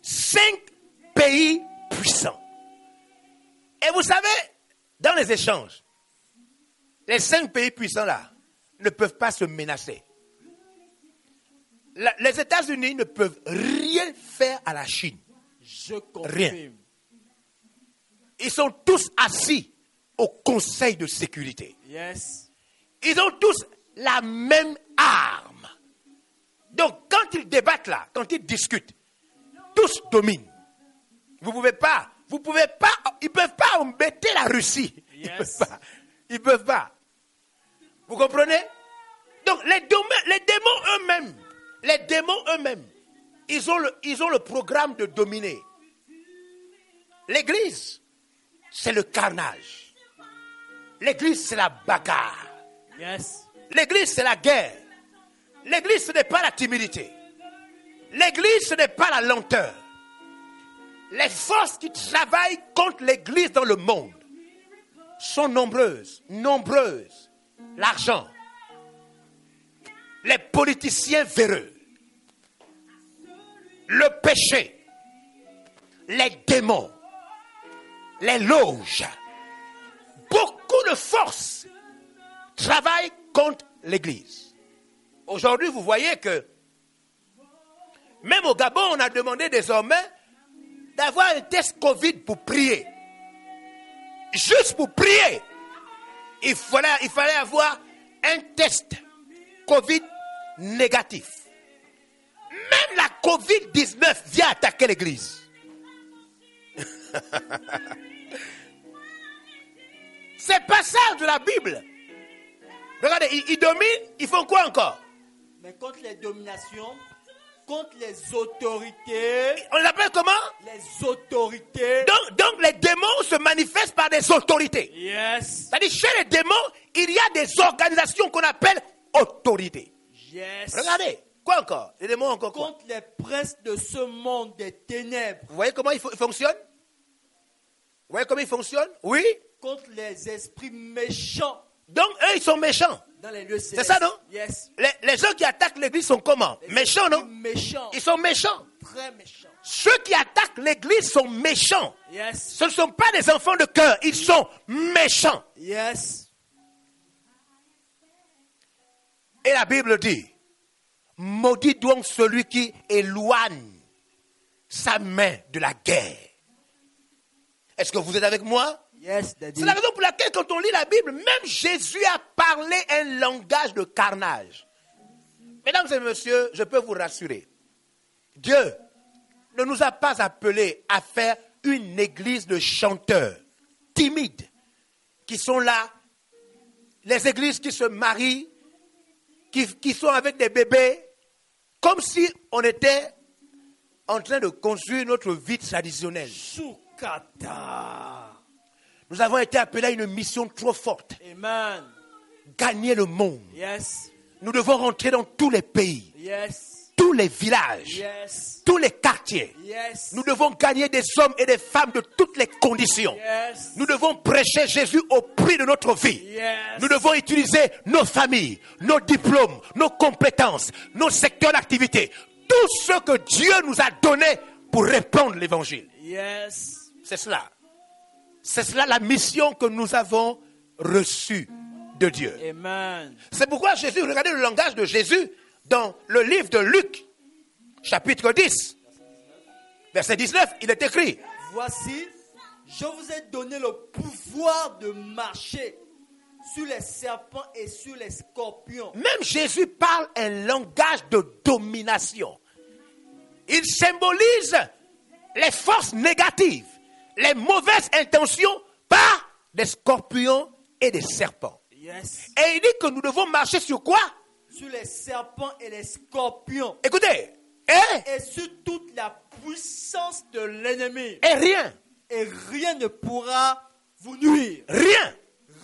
Cinq pays puissants. Et vous savez, dans les échanges, les cinq pays puissants là ne peuvent pas se menacer. La- les États-Unis ne peuvent rien faire à la Chine. Je confirme. Rien. Ils sont tous assis au Conseil de sécurité. Yes. Ils ont tous la même arme. Donc, quand ils débattent là, quand ils discutent, tous dominent. Vous pouvez pas, vous pouvez pas, ils peuvent pas embêter la Russie. Ils Yes. peuvent pas. Ils peuvent pas. Vous comprenez? Donc, les, dom- les démons eux-mêmes, les démons eux-mêmes, ils ont le, ils ont le programme de dominer. L'église, c'est le carnage. L'église, c'est la bagarre. Yes. L'église, c'est la guerre. L'église, ce n'est pas la timidité. L'église, ce n'est pas la lenteur. Les forces qui travaillent contre l'église dans le monde sont nombreuses, nombreuses. L'argent, les politiciens véreux, le péché, les démons, les loges. Beaucoup de forces travaillent contre l'église. Aujourd'hui, vous voyez que même au Gabon, on a demandé désormais d'avoir un test Covid pour prier. Juste pour prier. Il fallait, il fallait avoir un test Covid négatif. Même la Covid-19 vient attaquer l'église. C'est pas ça de la Bible. Regardez, ils, ils dominent, ils font quoi encore? Mais contre les dominations, contre les autorités, On l'appelle comment? Les autorités. donc, donc les démons se manifestent par des autorités. Yes. C'est-à-dire chez les démons, il y a des organisations qu'on appelle autorités. Yes. Regardez, quoi encore? Les démons encore quoi? Contre les princes de ce monde des ténèbres, Vous voyez comment ils, fo- ils fonctionnent? Vous voyez comment ils fonctionnent? Oui contre les esprits méchants Donc eux, ils sont méchants. Dans les lieux C'est ça, non Yes. Les, les gens qui attaquent l'église sont comment Les Méchants, non Méchants. Ils sont méchants. Très méchants. Ceux qui attaquent l'église sont méchants. Yes. Ce ne sont pas des enfants de cœur, ils sont méchants. Yes. Et la Bible dit, maudit donc celui qui éloigne sa main de la guerre. Est-ce que vous êtes avec moi Yes. C'est la raison quand on lit la Bible, même Jésus a parlé un langage de carnage. Mesdames et messieurs, je peux vous rassurer. Dieu ne nous a pas appelés à faire une église de chanteurs timides qui sont là, les églises qui se marient, qui, qui sont avec des bébés, comme si on était en train de construire notre vie traditionnelle. Sukata. Nous avons été appelés à une mission trop forte, Amen. gagner le monde. Yes. Nous devons rentrer dans tous les pays, Yes. tous les villages, Yes. tous les quartiers. Yes. Nous devons gagner des hommes et des femmes de toutes les conditions. Yes. Nous devons prêcher Jésus au prix de notre vie. Yes. Nous devons utiliser nos familles, nos diplômes, nos compétences, nos secteurs d'activité, tout ce que Dieu nous a donné pour répandre l'évangile. Yes. C'est cela. C'est cela la mission que nous avons reçue de Dieu. Amen. C'est pourquoi Jésus, regardez le langage de Jésus dans le livre de Luc, chapitre 10, verset 19, il est écrit, Voici, je vous ai donné le pouvoir de marcher sur les serpents et sur les scorpions. même Jésus parle un langage de domination. Il symbolise les forces négatives, les mauvaises intentions par des scorpions et des serpents. Yes. Et il dit que nous devons marcher sur quoi? Sur les serpents et les scorpions. Écoutez, et, Et sur toute la puissance de l'ennemi. et rien, Et rien ne pourra vous nuire. rien.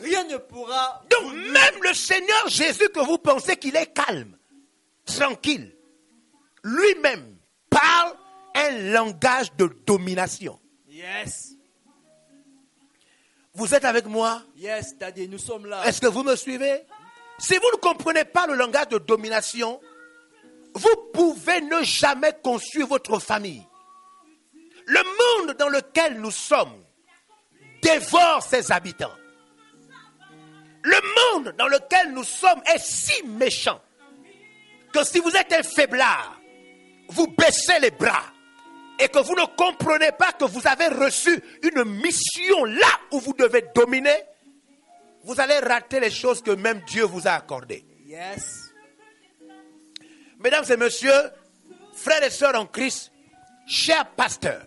Rien ne pourra Donc vous nuire. même le Seigneur Jésus que vous pensez qu'il est calme, tranquille, lui-même parle un langage de domination. Yes. Vous êtes avec moi? Yes, Daddy, nous sommes là. Est-ce que vous me suivez? Si vous ne comprenez pas le langage de domination, vous pouvez ne jamais construire votre famille. Le monde dans lequel nous sommes dévore ses habitants. Le monde dans lequel nous sommes est si méchant que si vous êtes un faiblard, vous baissez les bras et que vous ne comprenez pas que vous avez reçu une mission là où vous devez dominer, vous allez rater les choses que même Dieu vous a accordées. Yes. Mesdames et messieurs, frères et sœurs en Christ, chers pasteurs,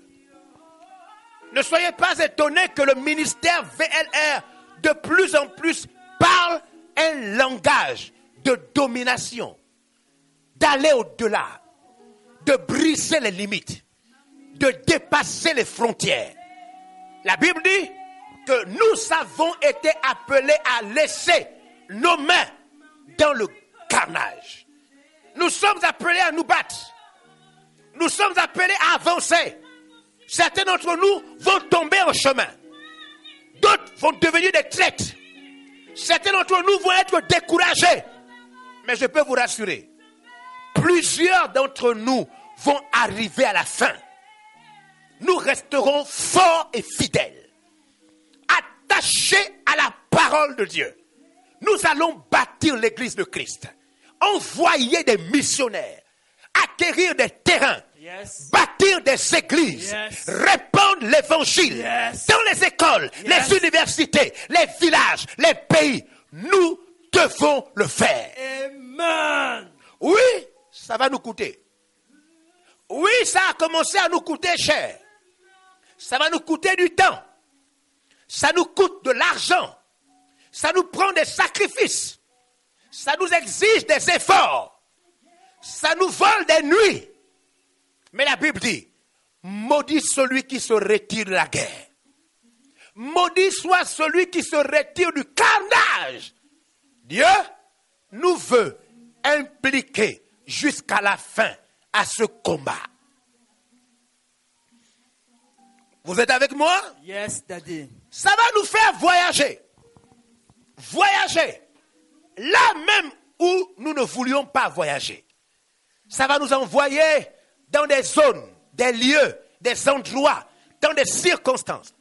ne soyez pas étonnés que le ministère VLR de plus en plus parle un langage de domination, d'aller au-delà, de briser les limites, de dépasser les frontières. La Bible dit que nous avons été appelés à laisser nos mains dans le carnage. Nous sommes appelés à nous battre. Nous sommes appelés à avancer. Certains d'entre nous vont tomber en chemin. D'autres vont devenir des traites. Certains d'entre nous vont être découragés. Mais je peux vous rassurer, plusieurs d'entre nous vont arriver à la fin. Nous resterons forts et fidèles, attachés à la parole de Dieu. Nous allons bâtir l'église de Christ, envoyer des missionnaires, acquérir des terrains, Yes. bâtir des églises, Yes. répandre l'évangile Yes. dans les écoles, les universités, les villages, les pays. Nous devons le faire. Amen. Oui, ça va nous coûter. Oui, ça a commencé à nous coûter cher. Ça va nous coûter du temps. Ça nous coûte de l'argent. Ça nous prend des sacrifices. Ça nous exige des efforts. Ça nous vole des nuits. Mais la Bible dit, maudit celui qui se retire de la guerre. Maudit soit celui qui se retire du carnage. Dieu nous veut impliquer jusqu'à la fin à ce combat. Vous êtes avec moi? Yes, Daddy. Ça va nous faire voyager. Voyager. Là même où nous ne voulions pas voyager. Ça va nous envoyer dans des zones, des lieux, des endroits, dans des circonstances.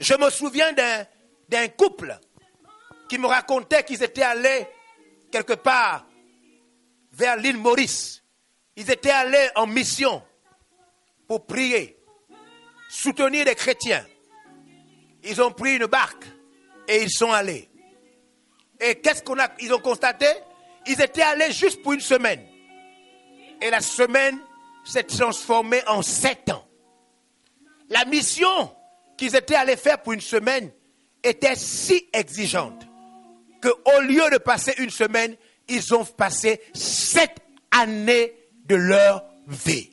Je me souviens d'un, d'un couple qui me racontait qu'ils étaient allés quelque part vers l'île Maurice. Ils étaient allés en mission pour prier, soutenir les chrétiens. Ils ont pris une barque et ils sont allés. Et qu'est-ce qu'on a, ils ont constaté? Ils étaient allés juste pour une semaine. Et la semaine s'est transformée en sept ans. La mission qu'ils étaient allés faire pour une semaine était si exigeante que au lieu de passer une semaine, ils ont passé sept années de leur vie.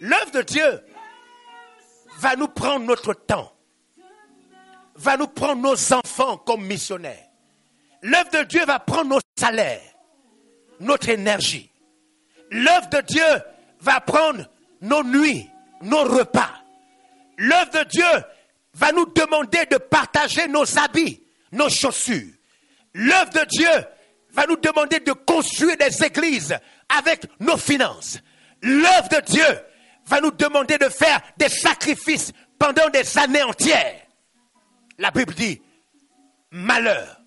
L'œuvre de Dieu va nous prendre notre temps, va nous prendre nos enfants comme missionnaires. L'œuvre de Dieu va prendre nos salaires, notre énergie. L'œuvre de Dieu va prendre nos nuits, nos repas. L'œuvre de Dieu va nous demander de partager nos habits, nos chaussures. L'œuvre de Dieu va nous demander de construire des églises avec nos finances. L'œuvre de Dieu va nous demander de faire des sacrifices pendant des années entières. La Bible dit, malheur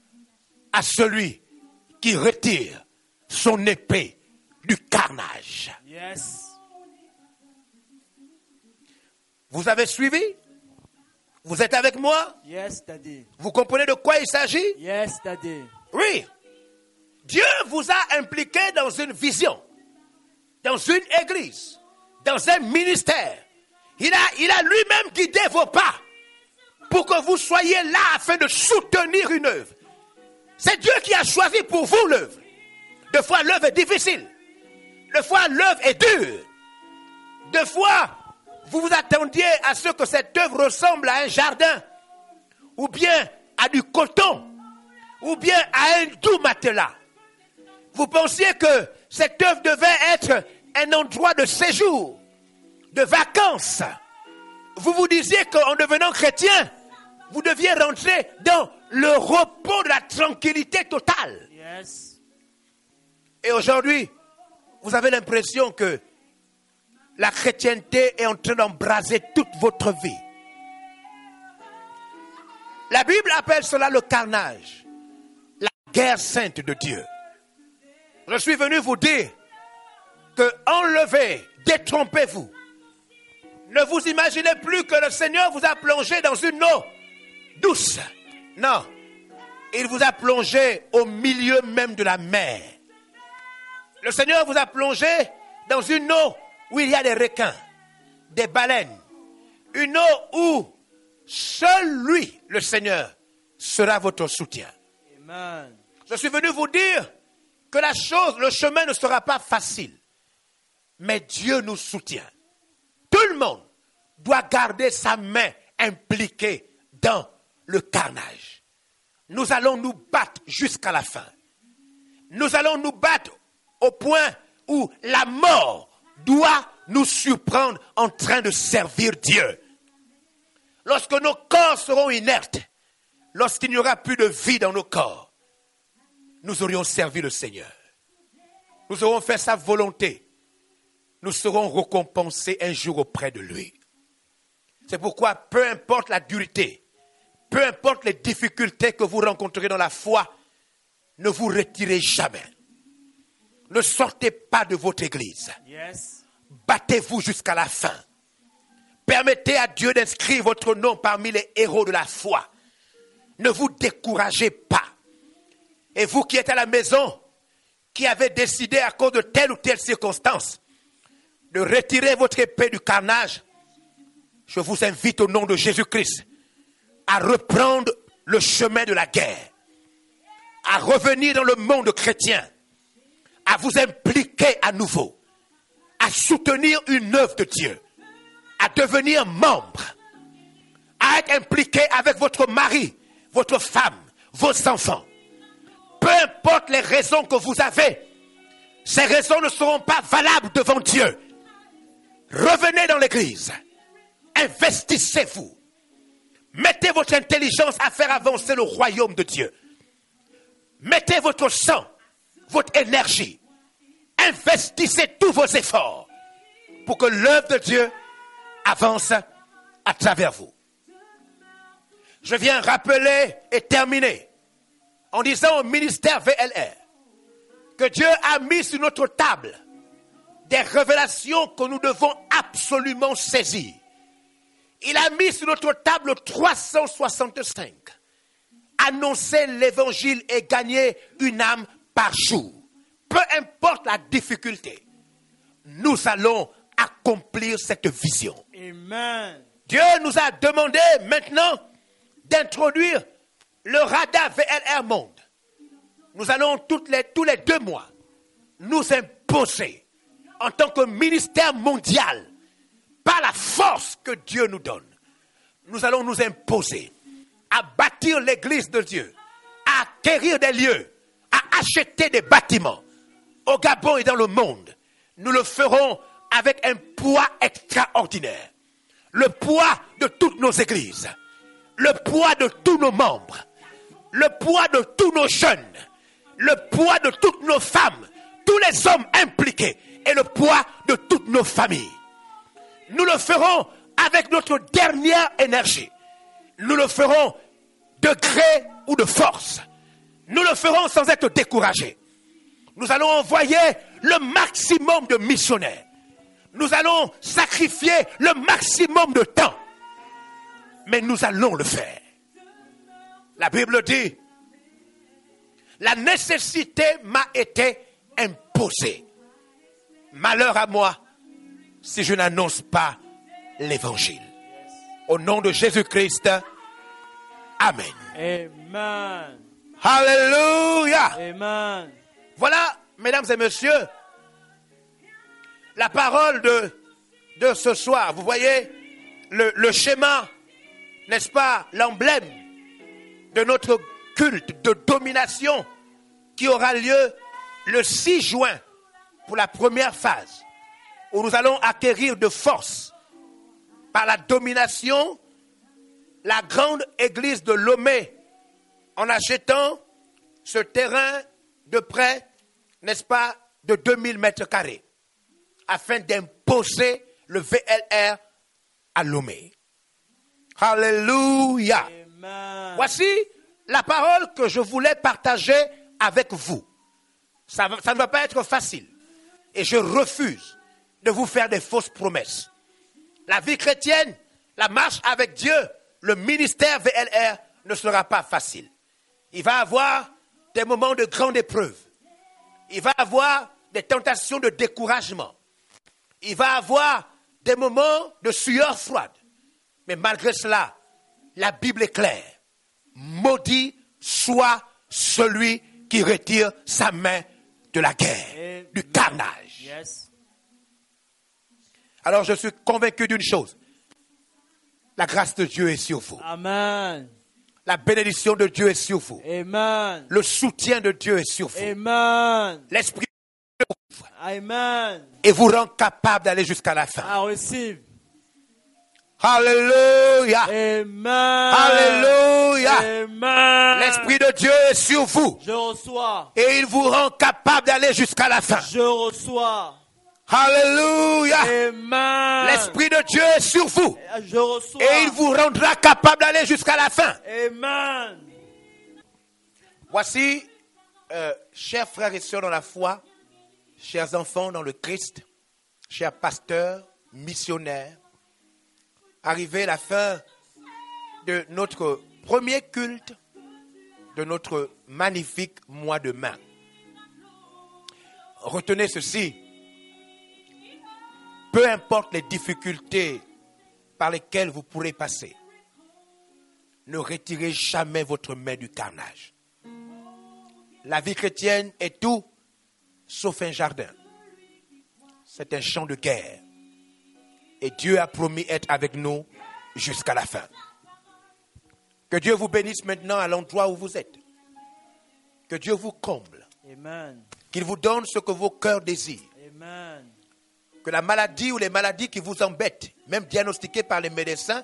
à celui qui retire son épée du carnage. Yes. Vous avez suivi? Vous êtes avec moi? Yes, Daddy. Vous comprenez de quoi il s'agit? Yes, Daddy. Oui. Dieu vous a impliqué dans une vision, dans une église, dans un ministère. Il a, lui-même guidé vos pas pour que vous soyez là afin de soutenir une œuvre. C'est Dieu qui a choisi pour vous l'œuvre. Deux fois l'œuvre est difficile. Deux fois l'œuvre est dure. Deux fois, vous vous attendiez à ce que cette œuvre ressemble à un jardin, ou bien à du coton, ou bien à un doux matelas. Vous pensiez que cette œuvre devait être un endroit de séjour, de vacances. Vous vous disiez qu'en devenant chrétien, vous deviez rentrer dans le repos de la tranquillité totale. Yes. Et aujourd'hui, vous avez l'impression que la chrétienté est en train d'embraser toute votre vie. La Bible appelle cela le carnage, la guerre sainte de Dieu. Je suis venu vous dire que enlevez, détrompez-vous. Ne vous imaginez plus que le Seigneur vous a plongé dans une eau douce. Non, il vous a plongé au milieu même de la mer. Le Seigneur vous a plongé dans une eau où il y a des requins, des baleines. Une eau où seul lui, le Seigneur, sera votre soutien. Amen. Je suis venu vous dire que la chose, le chemin ne sera pas facile. Mais Dieu nous soutient. Tout le monde doit garder sa main impliquée dans le carnage. Nous allons nous battre jusqu'à la fin. Nous allons nous battre au point où la mort doit nous surprendre en train de servir Dieu. Lorsque nos corps seront inertes, lorsqu'il n'y aura plus de vie dans nos corps, nous aurions servi le Seigneur. Nous aurons fait sa volonté. Nous serons récompensés un jour auprès de lui. C'est pourquoi, peu importe la dureté, peu importe les difficultés que vous rencontrerez dans la foi, ne vous retirez jamais. Ne sortez pas de votre église. Yes. Battez-vous jusqu'à la fin. Permettez à Dieu d'inscrire votre nom parmi les héros de la foi. Ne vous découragez pas. Et vous qui êtes à la maison, qui avez décidé à cause de telle ou telle circonstance de retirer votre épée du carnage, je vous invite au nom de Jésus-Christ à reprendre le chemin de la guerre, à revenir dans le monde chrétien, à vous impliquer à nouveau, à soutenir une œuvre de Dieu, à devenir membre, à être impliqué avec votre mari, votre femme, vos enfants. Peu importe les raisons que vous avez, ces raisons ne seront pas valables devant Dieu. Revenez dans l'église. Investissez-vous. Mettez votre intelligence à faire avancer le royaume de Dieu. Mettez votre sang, votre énergie. Investissez tous vos efforts pour que l'œuvre de Dieu avance à travers vous. Je viens rappeler et terminer en disant au ministère VLR que Dieu a mis sur notre table des révélations que nous devons absolument saisir. Il a mis sur notre table 365. Annoncer l'évangile et gagner une âme par jour. Peu importe la difficulté, nous allons accomplir cette vision. Amen. Dieu nous a demandé maintenant d'introduire le radar VLR Monde. Nous allons toutes les, tous les deux mois nous imposer en tant que ministère mondial par la force que Dieu nous donne. Nous allons nous imposer à bâtir l'église de Dieu, à acquérir des lieux, à acheter des bâtiments au Gabon et dans le monde. Nous le ferons avec un poids extraordinaire. Le poids de toutes nos églises, le poids de tous nos membres, le poids de tous nos jeunes, le poids de toutes nos femmes, tous les hommes impliqués et le poids de toutes nos familles. Nous le ferons avec notre dernière énergie. Nous le ferons de gré ou de force. Nous le ferons sans être découragés. Nous allons envoyer le maximum de missionnaires. Nous allons sacrifier le maximum de temps. Mais nous allons le faire. La Bible dit, la nécessité m'a été imposée. Malheur à moi si je n'annonce pas l'évangile. Au nom de Jésus-Christ, Amen. Amen. Alléluia. Amen. Voilà, mesdames et messieurs, la parole de, de ce soir. Vous voyez le, le schéma, n'est-ce pas, l'emblème de notre culte de domination qui aura lieu le 6 juin pour la première phase, où nous allons acquérir de force par la domination la grande église de Lomé en achetant ce terrain de près, n'est-ce pas, de 2000 mètres carrés, afin d'imposer le VLR à Lomé. Alléluia. Voici la parole que je voulais partager avec vous. Ça ne va pas être facile. Et je refuse de vous faire des fausses promesses. La vie chrétienne, la marche avec Dieu, le ministère VLR ne sera pas facile. Il va avoir des moments de grande épreuve. Il va avoir des tentations de découragement. Il va avoir des moments de sueur froide. Mais malgré cela, la Bible est claire. Maudit soit celui qui retire sa main de la guerre, du carnage. Alors je suis convaincu d'une chose. La grâce de Dieu est sur vous. Amen. La bénédiction de Dieu est sur vous. Amen. Le soutien de Dieu est sur vous. Amen. L'Esprit Amen. et vous rend capable d'aller jusqu'à la fin. I receive. Alléluia. Amen. Alléluia. Amen. L'Esprit de Dieu est sur vous Je reçois. et il vous rend capable d'aller jusqu'à la fin. Je reçois. Alléluia. Amen. L'Esprit de Dieu est sur vous Je reçois. et il vous rendra capable d'aller jusqu'à la fin. Amen. Voici, euh, chers frères et sœurs dans la foi, chers enfants dans le Christ, chers pasteurs, missionnaires, arrivé la fin de notre premier culte de notre magnifique mois de mai. Retenez ceci. Peu importe les difficultés par lesquelles vous pourrez passer, ne retirez jamais votre main du carnage. La vie chrétienne est tout sauf un jardin. C'est un champ de guerre. Et Dieu a promis être avec nous jusqu'à la fin. Que Dieu vous bénisse maintenant à l'endroit où vous êtes. Que Dieu vous comble. Amen. Qu'il vous donne ce que vos cœurs désirent. Amen. Que la maladie ou les maladies qui vous embêtent, même diagnostiquées par les médecins,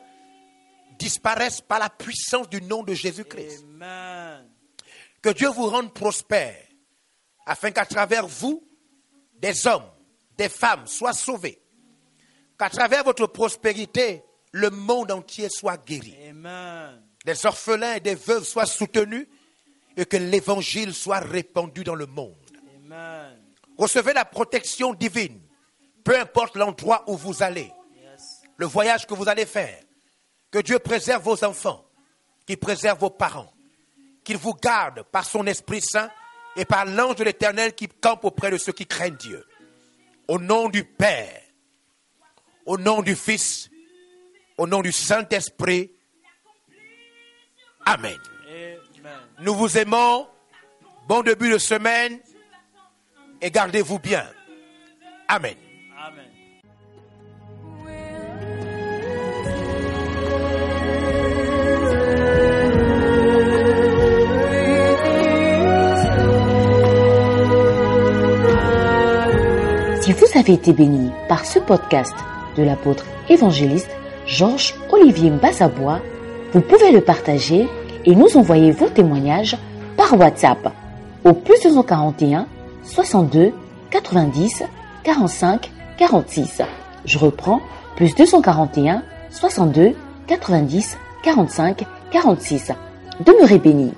disparaissent par la puissance du nom de Jésus-Christ. Amen. Que Dieu vous rende prospère, afin qu'à travers vous, des hommes, des femmes soient sauvés. Qu'à travers votre prospérité, le monde entier soit guéri. Amen. Des orphelins et des veuves soient soutenus et que l'évangile soit répandu dans le monde. Amen. Recevez la protection divine, peu importe l'endroit où vous allez, Yes. le voyage que vous allez faire. Que Dieu préserve vos enfants, qu'il préserve vos parents, qu'il vous garde par son Esprit Saint et par l'ange de l'Éternel qui campe auprès de ceux qui craignent Dieu. Au nom du Père, au nom du Fils, au nom du Saint-Esprit. Amen. Amen. Nous vous aimons. Bon début de semaine et gardez-vous bien. Amen. Amen. Si vous avez été béni par ce podcast de l'apôtre évangéliste Georges Olivier Mbazabois, vous pouvez le partager et nous envoyer vos témoignages par WhatsApp au plus 241 62 90 45 46. Je reprends plus 241 62 90 45 46. Demeurez bénis.